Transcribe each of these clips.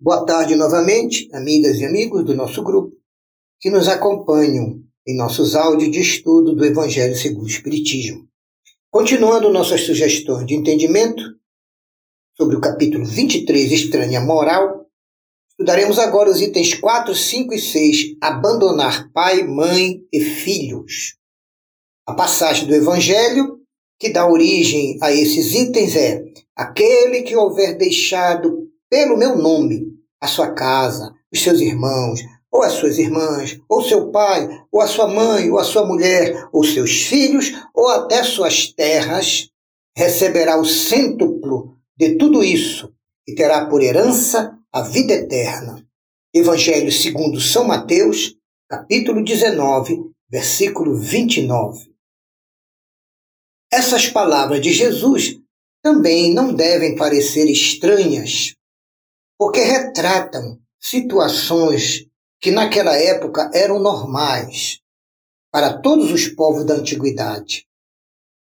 Boa tarde novamente, amigas e amigos do nosso grupo que nos acompanham em nossos áudios de estudo do Evangelho segundo o Espiritismo. Continuando nossas sugestões de entendimento sobre o capítulo 23, Estranha Moral, estudaremos agora os itens 4, 5 e 6, Abandonar pai, mãe e filhos. A passagem do Evangelho que dá origem a esses itens é: aquele que houver deixado pelo meu nome a sua casa, os seus irmãos, ou as suas irmãs, ou seu pai, ou a sua mãe, ou a sua mulher, ou seus filhos, ou até suas terras, receberá o cêntuplo de tudo isso e terá por herança a vida eterna. Evangelho segundo São Mateus, capítulo 19, versículo 29. Essas palavras de Jesus também não devem parecer estranhas porque retratam situações que naquela época eram normais para todos os povos da antiguidade.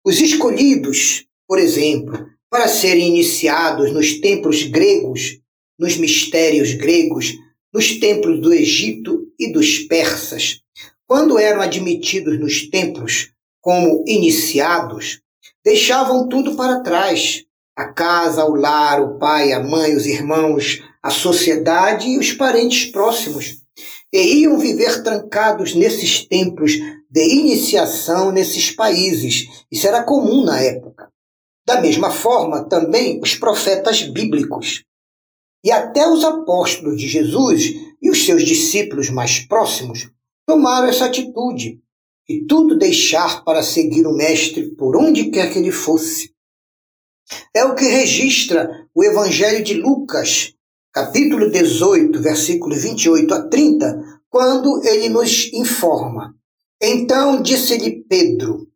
Os escolhidos, por exemplo, para serem iniciados nos templos gregos, nos mistérios gregos, nos templos do Egito e dos persas, quando eram admitidos nos templos como iniciados, deixavam tudo para trás a casa, o lar, o pai, a mãe, os irmãos, a sociedade e os parentes próximos. E iam viver trancados nesses templos de iniciação nesses países. Isso era comum na época. Da mesma forma, também os profetas bíblicos. E até os apóstolos de Jesus e os seus discípulos mais próximos tomaram essa atitude e tudo deixar para seguir o Mestre por onde quer que ele fosse. É o que registra o Evangelho de Lucas, capítulo 18, versículo 28 a 30, quando ele nos informa. Então disse-lhe Pedro: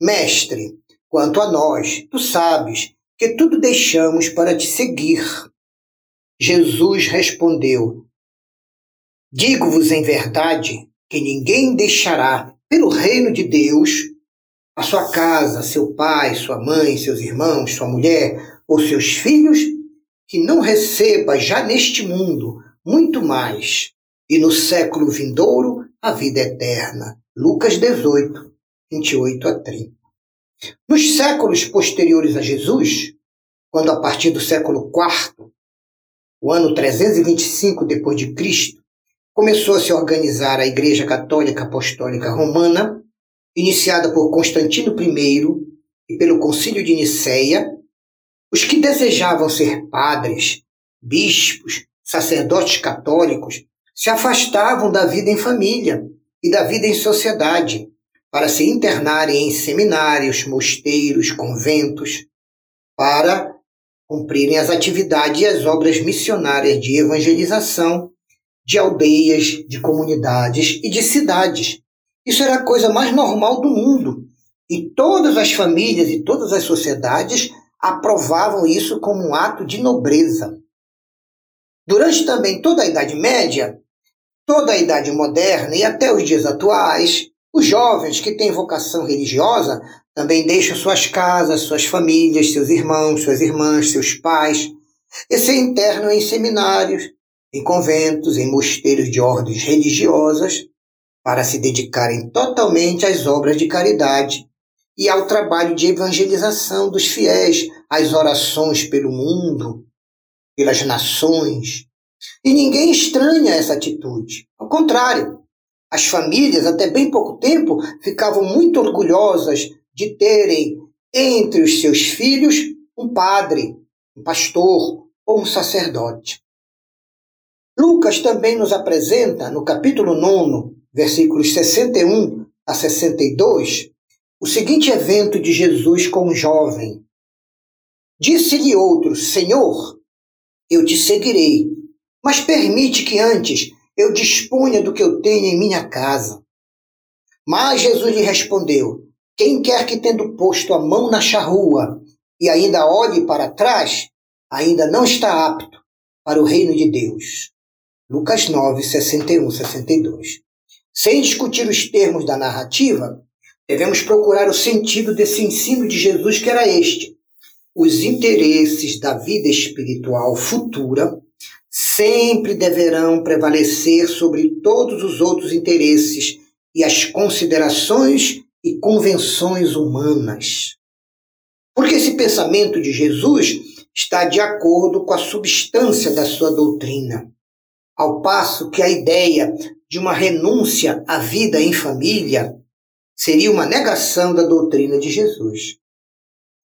Mestre, quanto a nós, tu sabes que tudo deixamos para te seguir. Jesus respondeu: Digo-vos em verdade que ninguém deixará pelo reino de Deus a sua casa, seu pai, sua mãe, seus irmãos, sua mulher ou seus filhos, que não receba já neste mundo muito mais, e no século vindouro a vida eterna. Lucas 18, 28 a 30. Nos séculos posteriores a Jesus, quando a partir do século IV, o ano 325 depois de Cristo, começou a se organizar a Igreja Católica Apostólica Romana, iniciada por Constantino I e pelo Concílio de Nicéia, os que desejavam ser padres, bispos, sacerdotes católicos se afastavam da vida em família e da vida em sociedade para se internarem em seminários, mosteiros, conventos, para cumprirem as atividades e as obras missionárias de evangelização de aldeias, de comunidades e de cidades, isso era a coisa mais normal do mundo. E todas as famílias e todas as sociedades aprovavam isso como um ato de nobreza. Durante também toda a Idade Média, toda a Idade Moderna e até os dias atuais, os jovens que têm vocação religiosa também deixam suas casas, suas famílias, seus irmãos, suas irmãs, seus pais, e se internam em seminários, em conventos, em mosteiros de ordens religiosas, para se dedicarem totalmente às obras de caridade e ao trabalho de evangelização dos fiéis, às orações pelo mundo, pelas nações. E ninguém estranha essa atitude. Ao contrário, as famílias, até bem pouco tempo, ficavam muito orgulhosas de terem entre os seus filhos um padre, um pastor ou um sacerdote. Lucas também nos apresenta, no capítulo 9, versículos 61 a 62, o seguinte evento de Jesus com um jovem. Disse-lhe outro: Senhor, eu te seguirei, mas permite que antes eu disponha do que eu tenho em minha casa. Mas Jesus lhe respondeu: Quem quer que, tendo posto a mão na charrua e ainda olhe para trás, ainda não está apto para o reino de Deus. Lucas 9, 61, 62. Sem discutir os termos da narrativa, devemos procurar o sentido desse ensino de Jesus, que era este: os interesses da vida espiritual futura sempre deverão prevalecer sobre todos os outros interesses e as considerações e convenções humanas. Porque esse pensamento de Jesus está de acordo com a substância da sua doutrina, ao passo que a ideia de uma renúncia à vida em família seria uma negação da doutrina de Jesus.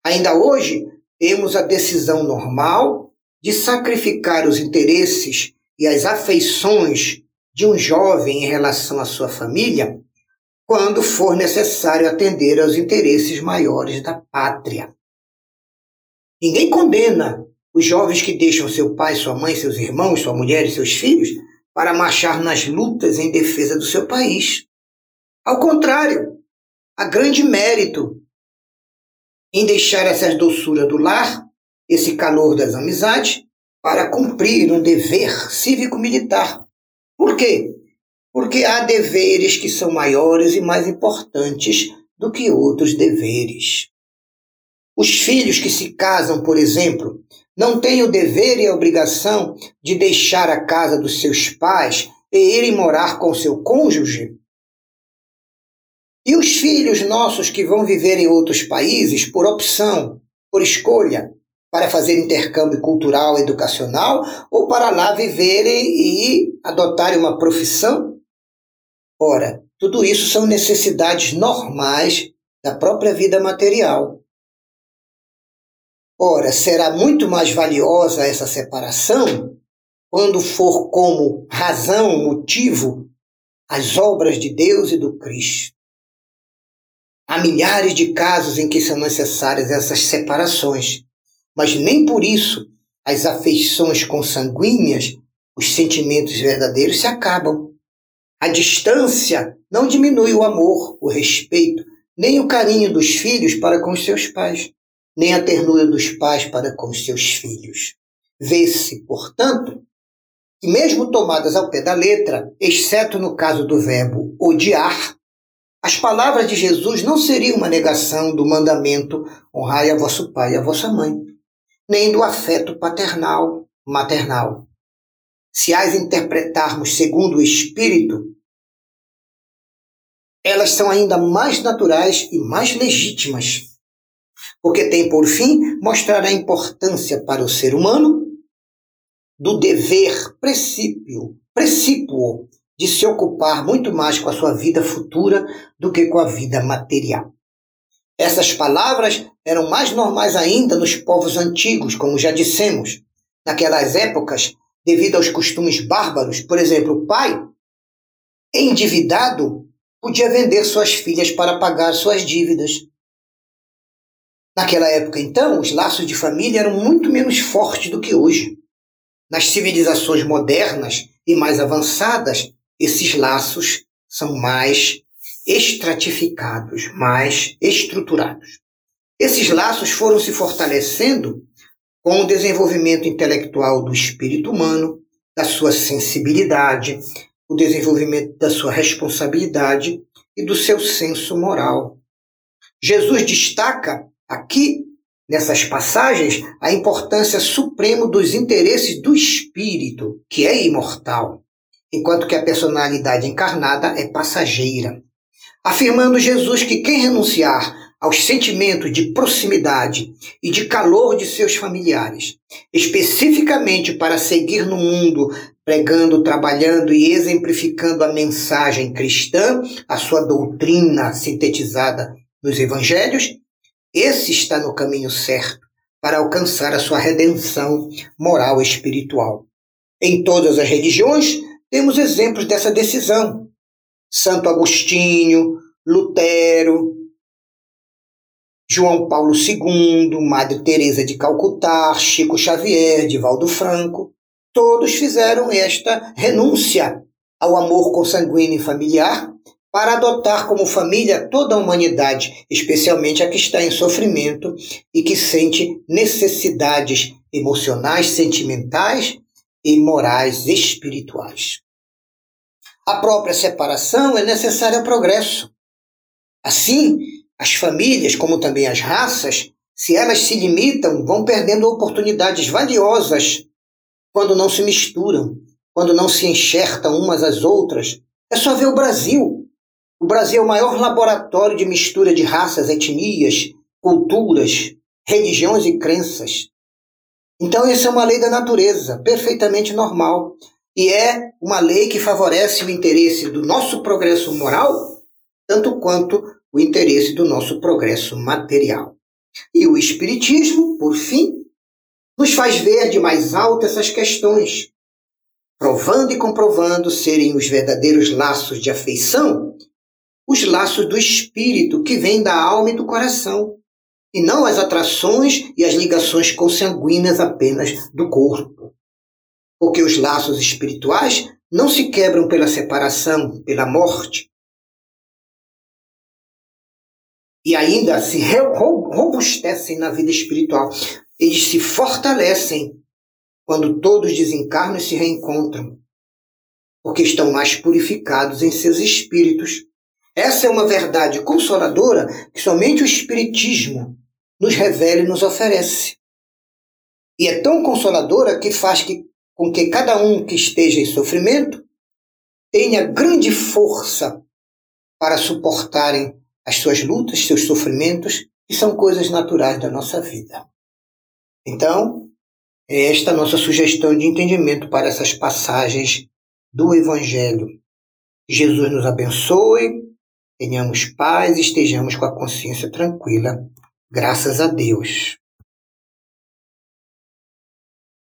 Ainda hoje, temos a decisão normal de sacrificar os interesses e as afeições de um jovem em relação à sua família quando for necessário atender aos interesses maiores da pátria. Ninguém condena os jovens que deixam seu pai, sua mãe, seus irmãos, sua mulher e seus filhos para marchar nas lutas em defesa do seu país. Ao contrário, há grande mérito em deixar essas doçuras do lar, esse calor das amizades, para cumprir um dever cívico-militar. Por quê? Porque há deveres que são maiores e mais importantes do que outros deveres. Os filhos que se casam, por exemplo, não têm o dever e a obrigação de deixar a casa dos seus pais e irem morar com seu cônjuge? E os filhos nossos que vão viver em outros países por opção, por escolha, para fazer intercâmbio cultural, educacional ou para lá viverem e adotarem uma profissão? Ora, tudo isso são necessidades normais da própria vida material. Ora, será muito mais valiosa essa separação quando for como razão, motivo, as obras de Deus e do Cristo. Há milhares de casos em que são necessárias essas separações, mas nem por isso as afeições consanguíneas, os sentimentos verdadeiros se acabam. A distância não diminui o amor, o respeito, nem o carinho dos filhos para com os seus pais, nem a ternura dos pais para com os seus filhos. Vê-se, portanto, que mesmo tomadas ao pé da letra, exceto no caso do verbo odiar, as palavras de Jesus não seriam uma negação do mandamento honrai a vosso pai e a vossa mãe, nem do afeto paternal, maternal. Se as interpretarmos segundo o Espírito, elas são ainda mais naturais e mais legítimas, porque tem por fim mostrar a importância para o ser humano do dever precípio, precípuo de se ocupar muito mais com a sua vida futura do que com a vida material. Essas palavras eram mais normais ainda nos povos antigos, como já dissemos. Naquelas épocas, devido aos costumes bárbaros, por exemplo, o pai, endividado, podia vender suas filhas para pagar suas dívidas. Naquela época, então, os laços de família eram muito menos fortes do que hoje. Nas civilizações modernas e mais avançadas, esses laços são mais estratificados, mais estruturados. Esses laços foram se fortalecendo com o desenvolvimento intelectual do espírito humano, da sua sensibilidade, o desenvolvimento da sua responsabilidade e do seu senso moral. Jesus destaca aqui, nessas passagens, a importância suprema dos interesses do espírito, que é imortal enquanto que a personalidade encarnada é passageira. Afirmando Jesus que quem renunciar aos sentimentos de proximidade e de calor de seus familiares, especificamente para seguir no mundo pregando, trabalhando e exemplificando a mensagem cristã, a sua doutrina sintetizada nos evangelhos, esse está no caminho certo para alcançar a sua redenção moral e espiritual. Em todas as religiões, temos exemplos dessa decisão. Santo Agostinho, Lutero, João Paulo II, Madre Teresa de Calcutá, Chico Xavier, Divaldo Franco, todos fizeram esta renúncia ao amor consanguíneo e familiar para adotar como família toda a humanidade, especialmente a que está em sofrimento e que sente necessidades emocionais, sentimentais e morais espirituais. A própria separação é necessária ao progresso. Assim, as famílias, como também as raças, se elas se limitam, vão perdendo oportunidades valiosas quando não se misturam, quando não se enxertam umas às outras. É só ver o Brasil. O Brasil é o maior laboratório de mistura de raças, etnias, culturas, religiões e crenças. Então, essa é uma lei da natureza, perfeitamente normal. E é uma lei que favorece o interesse do nosso progresso moral, tanto quanto o interesse do nosso progresso material. E o Espiritismo, por fim, nos faz ver de mais alto essas questões, provando e comprovando serem os verdadeiros laços de afeição, os laços do espírito que vêm da alma e do coração, e não as atrações e as ligações consanguíneas apenas do corpo. Porque os laços espirituais não se quebram pela separação, pela morte, e ainda se robustecem na vida espiritual. Eles se fortalecem quando todos desencarnam e se reencontram, porque estão mais purificados em seus espíritos. Essa é uma verdade consoladora que somente o Espiritismo nos revela e nos oferece. E é tão consoladora que faz que, com que cada um que esteja em sofrimento tenha grande força para suportarem as suas lutas, seus sofrimentos, que são coisas naturais da nossa vida. Então, é esta nossa sugestão de entendimento para essas passagens do Evangelho. Jesus nos abençoe, tenhamos paz e estejamos com a consciência tranquila. Graças a Deus.